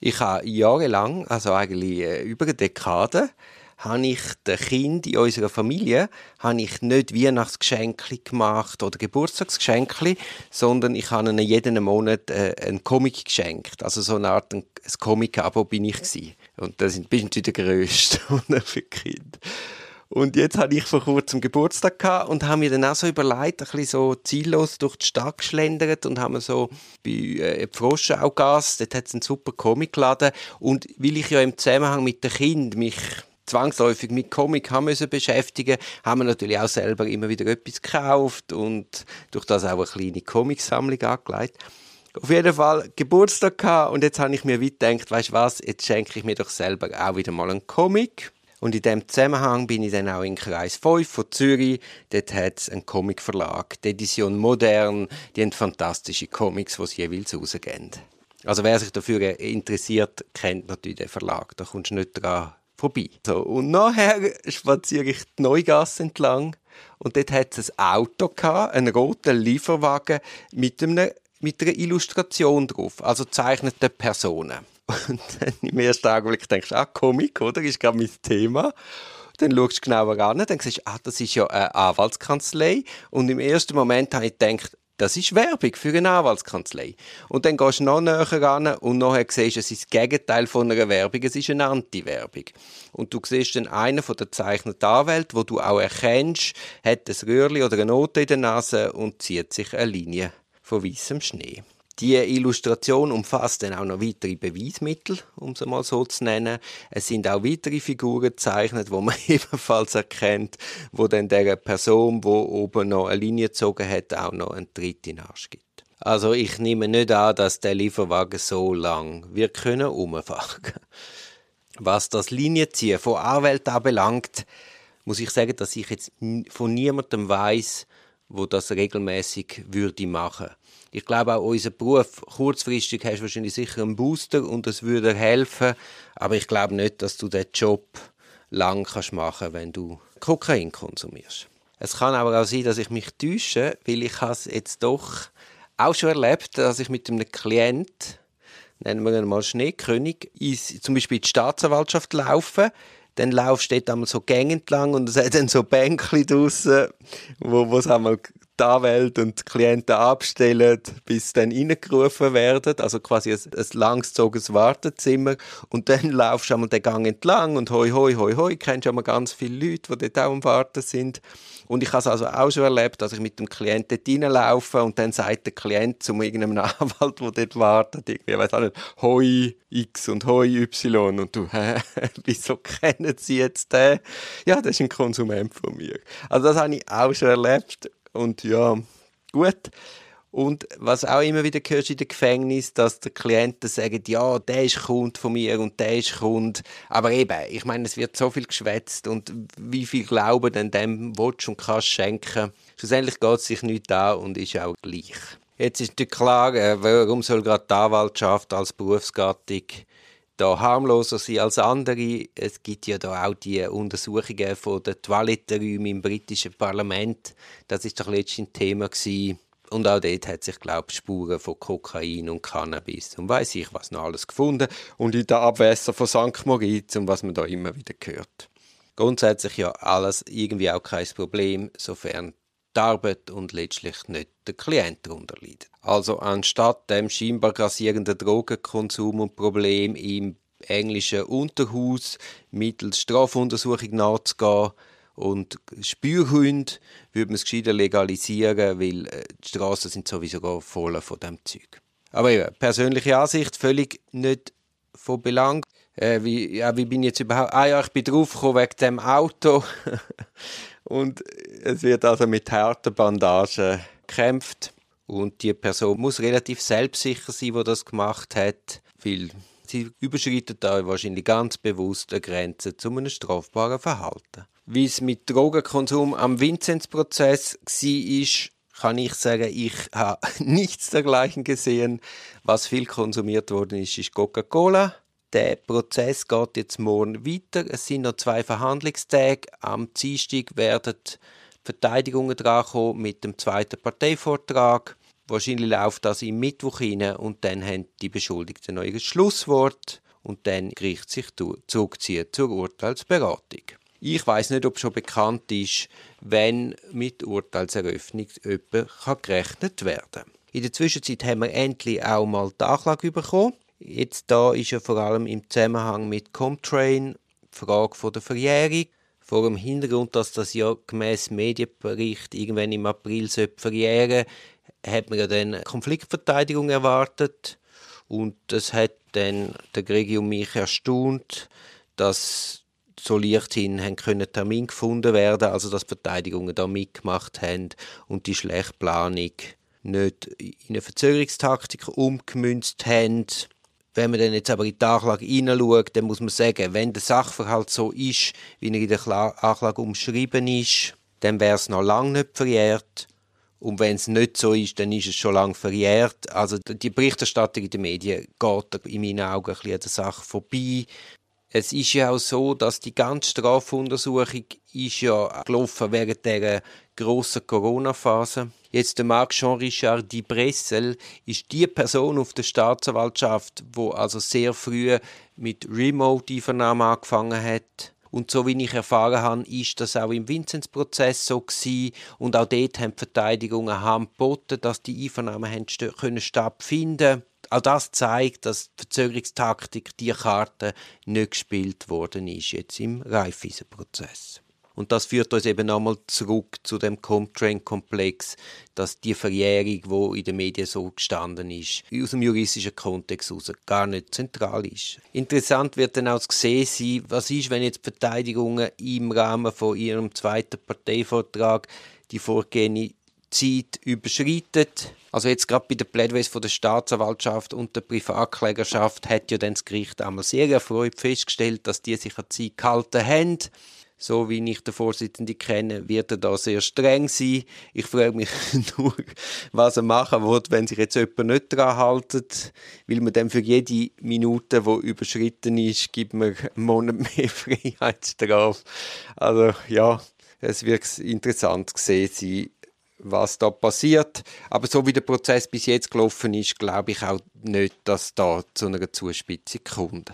Ich habe jahrelang, also eigentlich äh, über eine Dekade, habe ich den Kind in unserer Familie habe ich nicht Weihnachtsgeschenke gemacht oder Geburtstagsgeschenke, sondern ich habe ihnen jeden Monat äh, einen Comic geschenkt. Also so eine Art ein, Comic-Abo bin ich gewesen. Und das bist du der Größte für Kind. Und jetzt hatte ich vor kurzem Geburtstag gehabt und habe mir dann auch so überlegt, ein bisschen so ziellos durch die Stadt geschlendert und haben so bei äh, Froschaugas, dort hat es einen super Comic geladen und weil ich ja im Zusammenhang mit dem Kind mich zwangsläufig mit Comic haben müssen beschäftigen, haben wir natürlich auch selber immer wieder etwas gekauft und durch das auch eine kleine Comicsammlung angelegt. Auf jeden Fall Geburtstag gehabt und jetzt habe ich mir weit gedacht, weißt du was, jetzt schenke ich mir doch selber auch wieder mal einen Comic. Und in dem Zusammenhang bin ich dann auch in Kreis 5 von Zürich. Dort hat es einen Comicverlag, die Edition Modern. Die haben fantastische Comics, die sie jeweils rausgeben. Also wer sich dafür interessiert, kennt natürlich den Verlag. Da kommst du nicht dran vorbei. So, und nachher spaziere ich die Neugasse entlang und dort hat es ein Auto gehabt, einen roten Lieferwagen mit, einem, mit einer Illustration drauf, also zeichnete Personen. Und dann im ersten Augenblick denkst du, ah, Comic, oder? Ist gerade mein Thema. Dann schaust du genauer an, dann siehst ah, das ist ja eine Anwaltskanzlei. Und im ersten Moment habe ich gedacht, das ist Werbung für eine Anwaltskanzlei. Und dann gehst du noch näher ran und nachher siehst du, es ist das Gegenteil von einer Werbung, es ist eine Anti-Werbung. Und du siehst dann einen von der zeichneten Anwälte, wo du auch erkennst, hat ein Röhrchen oder eine Note in der Nase und zieht sich eine Linie von weißem Schnee. Die Illustration umfasst dann auch noch weitere Beweismittel, um es mal so zu nennen. Es sind auch weitere Figuren gezeichnet, wo man ebenfalls erkennt, wo dann der Person, wo oben noch eine Linie gezogen hat, auch noch einen Tritt in den Arsch gibt. Also ich nehme nicht an, dass der Lieferwagen so lang wir können umfahren. Was das Linienziehen von Anwälten anbelangt, muss ich sagen, dass ich jetzt von niemandem weiß, wo das regelmäßig würde machen. Ich glaube auch unser Beruf, kurzfristig hast du wahrscheinlich sicher einen Booster und das würde helfen, aber ich glaube nicht, dass du den Job lang kannst machen, wenn du Kokain konsumierst. Es kann aber auch sein, dass ich mich täusche, weil ich es jetzt doch auch schon erlebt, dass ich mit einem Klient, nennen wir ihn mal Schneekönig, zum Beispiel in die Staatsanwaltschaft laufe, dann laufst du dort einmal so Gänge entlang und es hat dann so Bänkchen draussen, wo, wo es einmal die Anwälte und die Klienten abstellen, bis dann reingerufen werden. Also quasi ein, ein langgezogenes Wartezimmer. Und dann laufst du einmal den Gang entlang und hoi, hoi, hoi, hoi, kennst du ganz viele Leute, die dort auch am Warten sind. Und ich habe es also auch schon erlebt, dass ich mit dem Klienten dort reinlaufe und dann sagt der Klient zu irgendeinem Anwalt, der dort wartet, irgendwie, weiß auch nicht, hoi X und hoi Y. Und du, hä, wieso kennen Sie jetzt den? Ja, das ist ein Konsument von mir. Also das habe ich auch schon erlebt. Und ja, gut. Und was auch immer wieder gehört in den Gefängnis, dass die Klienten sagen, ja, der ist Kund von mir und der ist Kund. Aber eben, ich meine, es wird so viel geschwätzt und wie viel Glauben denn dem willst und kannst schenken. Schlussendlich geht es sich nicht an und ist auch gleich. Jetzt ist natürlich klar, äh, warum soll gerade die Anwaltschaft als Berufsgattung da harmloser sein als andere. Es gibt ja da auch die Untersuchungen von den Toilettenräumen im britischen Parlament. Das ist doch letztens Thema gewesen. Und auch dort hat sich, glaube Spuren von Kokain und Cannabis und weiß ich was noch alles gefunden. Und in den Abwässern von St. Moritz und was man da immer wieder hört. Grundsätzlich ja alles irgendwie auch kein Problem, sofern die Arbeit und letztlich nicht der Klient darunter leidet. Also anstatt dem scheinbar grassierenden Drogenkonsum und Problem im englischen Unterhaus mittels Strafuntersuchung nachzugehen und Spürhunde würde man es gescheiter legalisieren, weil äh, die Straßen sind sowieso voll von dem Zeug. Aber ja, persönliche Ansicht, völlig nicht von Belang. Äh, wie, ja, wie bin ich jetzt überhaupt? Ah ja, ich bin draufgekommen wegen dem Auto. Und es wird also mit harten Bandagen gekämpft. Und die Person muss relativ selbstsicher sein, die das gemacht hat, weil sie überschreitet da wahrscheinlich ganz bewusst eine Grenze zu einem strafbaren Verhalten. Wie es mit Drogenkonsum am Vinzenz-Prozess war, kann ich sagen, ich habe nichts dergleichen gesehen. Was viel konsumiert worden ist, ist Coca-Cola. Der Prozess geht jetzt morgen weiter. Es sind noch zwei Verhandlungstage. Am Dienstag werden Verteidigungen drankommen mit dem zweiten Parteivortrag. Wahrscheinlich läuft das im Mittwoch hinein und dann haben die Beschuldigten noch ihr Schlusswort und dann Gericht sich zurückziehen zur Urteilsberatung. Ich weiß nicht, ob schon bekannt ist, wenn mit Urteilseröffnung jemand gerechnet werden kann. In der Zwischenzeit haben wir endlich auch mal die Anklage bekommen. Jetzt da ist ja vor allem im Zusammenhang mit Comtrain die Frage von der Verjährung. Vor dem Hintergrund, dass das ja gemäß Medienbericht irgendwann im April verjähren sollte, hat man ja dann Konfliktverteidigung erwartet. Und das hat dann der Gregi und mich erstaunt, dass so leichthin haben können Termin gefunden werden, also dass Verteidigungen da mitgemacht haben und die schlechte Planung nicht in eine Verzögerungstaktik umgemünzt haben. Wenn man dann jetzt aber in die Anklage hineinschaut, dann muss man sagen, wenn der Sachverhalt so ist, wie er in der Anklage umschrieben ist, dann wäre es noch lange nicht verjährt. Und wenn es nicht so ist, dann ist es schon lange verjährt. Also die Berichterstattung in den Medien geht in meinen Augen ein bisschen an der Sache vorbei. Es ist ja auch so, dass die ganze Strafuntersuchung ist ja gelaufen während der grossen Corona-Phase. Jetzt der Marc Jean-Richard Di Bressel ist die Person auf der Staatsanwaltschaft, wo also sehr früh mit Remote-Einvernahmen angefangen hat. Und so wie ich erfahren habe, ist das auch im Vinzenz-Prozess so gewesen. Und auch dort haben die Verteidigungen geboten, dass die Einvernahmen haben können stattfinden auch das zeigt, dass die Verzögerungstaktik, die Karte nicht gespielt worden ist jetzt im Raiffeisen-Prozess. Und das führt uns eben nochmal zurück zu dem Comtrain-Komplex, dass die Verjährung, die in den Medien so gestanden ist, aus dem juristischen Kontext heraus gar nicht zentral ist. Interessant wird dann auch gesehen sein, was ist, wenn jetzt Verteidigungen im Rahmen von ihrem zweiten Parteivortrag die vorgehende Zeit überschreitet. Also jetzt gerade bei den Plädoyers von der Staatsanwaltschaft und der Privatklägerschaft hat ja dann das Gericht einmal sehr erfreut festgestellt, dass die sich an die Zeit gehalten haben. So wie ich den Vorsitzenden kenne, wird er da sehr streng sein. Ich frage mich nur, was er machen wird, wenn sich jetzt jemand nicht daran hält. Weil man dann für jede Minute, die überschritten ist, gibt man einen Monat mehr Freiheitsstrafe. Also ja, es wird interessant gesehen sein, was da passiert. Aber so wie der Prozess bis jetzt gelaufen ist, glaube ich auch nicht, dass da zu einer Zuspitzung kommt.